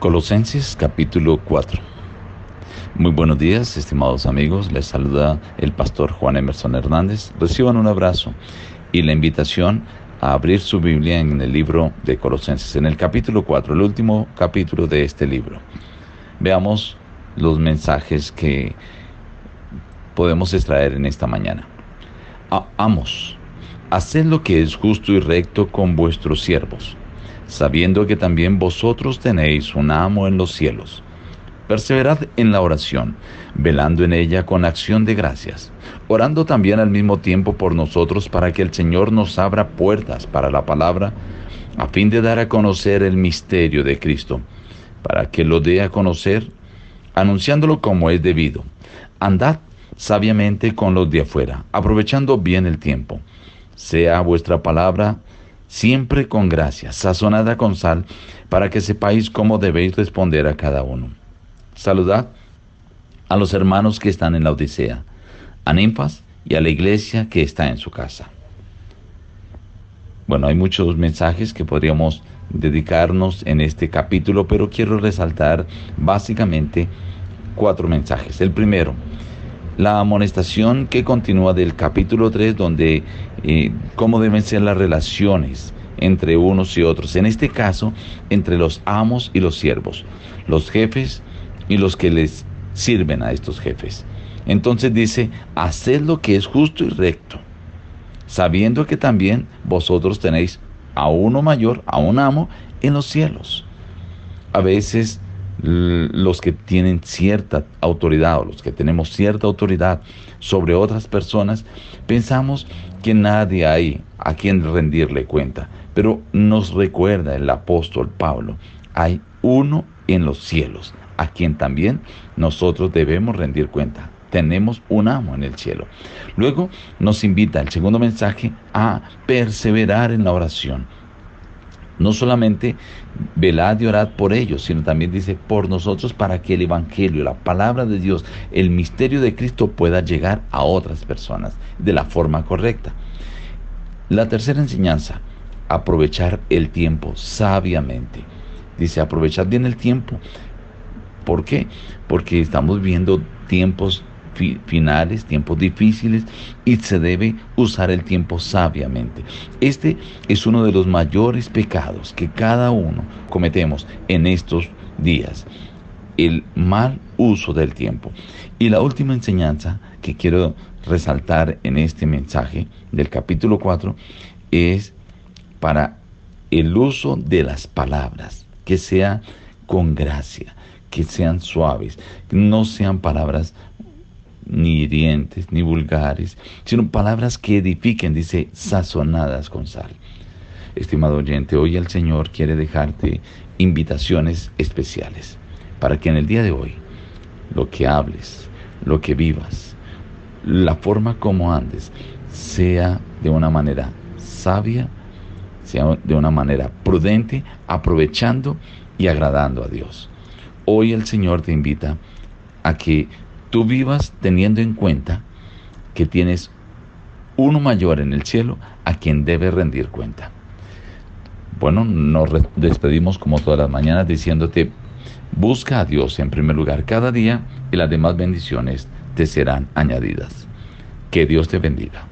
Colosenses capítulo 4. Muy buenos días, estimados amigos. Les saluda el pastor Juan Emerson Hernández. Reciban un abrazo y la invitación a abrir su Biblia en el libro de Colosenses, en el capítulo 4, el último capítulo de este libro. Veamos los mensajes que podemos extraer en esta mañana. Amos, haced lo que es justo y recto con vuestros siervos sabiendo que también vosotros tenéis un amo en los cielos. Perseverad en la oración, velando en ella con acción de gracias, orando también al mismo tiempo por nosotros para que el Señor nos abra puertas para la palabra, a fin de dar a conocer el misterio de Cristo, para que lo dé a conocer, anunciándolo como es debido. Andad sabiamente con los de afuera, aprovechando bien el tiempo. Sea vuestra palabra siempre con gracia, sazonada con sal, para que sepáis cómo debéis responder a cada uno. Saludad a los hermanos que están en la Odisea, a Ninfas y a la iglesia que está en su casa. Bueno, hay muchos mensajes que podríamos dedicarnos en este capítulo, pero quiero resaltar básicamente cuatro mensajes. El primero, la amonestación que continúa del capítulo 3, donde eh, cómo deben ser las relaciones entre unos y otros. En este caso, entre los amos y los siervos, los jefes y los que les sirven a estos jefes. Entonces dice, haced lo que es justo y recto, sabiendo que también vosotros tenéis a uno mayor, a un amo en los cielos. A veces los que tienen cierta autoridad o los que tenemos cierta autoridad sobre otras personas, pensamos que nadie hay a quien rendirle cuenta. Pero nos recuerda el apóstol Pablo, hay uno en los cielos, a quien también nosotros debemos rendir cuenta. Tenemos un amo en el cielo. Luego nos invita el segundo mensaje a perseverar en la oración no solamente velad y orad por ellos, sino también dice por nosotros para que el Evangelio, la palabra de Dios, el misterio de Cristo pueda llegar a otras personas de la forma correcta. La tercera enseñanza, aprovechar el tiempo sabiamente. Dice, aprovechad bien el tiempo. ¿Por qué? Porque estamos viendo tiempos finales, tiempos difíciles y se debe usar el tiempo sabiamente. Este es uno de los mayores pecados que cada uno cometemos en estos días, el mal uso del tiempo. Y la última enseñanza que quiero resaltar en este mensaje del capítulo 4 es para el uso de las palabras, que sea con gracia, que sean suaves, no sean palabras ni hirientes, ni vulgares, sino palabras que edifiquen, dice, sazonadas con sal. Estimado oyente, hoy el Señor quiere dejarte invitaciones especiales para que en el día de hoy lo que hables, lo que vivas, la forma como andes, sea de una manera sabia, sea de una manera prudente, aprovechando y agradando a Dios. Hoy el Señor te invita a que tú vivas teniendo en cuenta que tienes uno mayor en el cielo a quien debe rendir cuenta. Bueno, nos despedimos como todas las mañanas diciéndote, busca a Dios en primer lugar cada día y las demás bendiciones te serán añadidas. Que Dios te bendiga.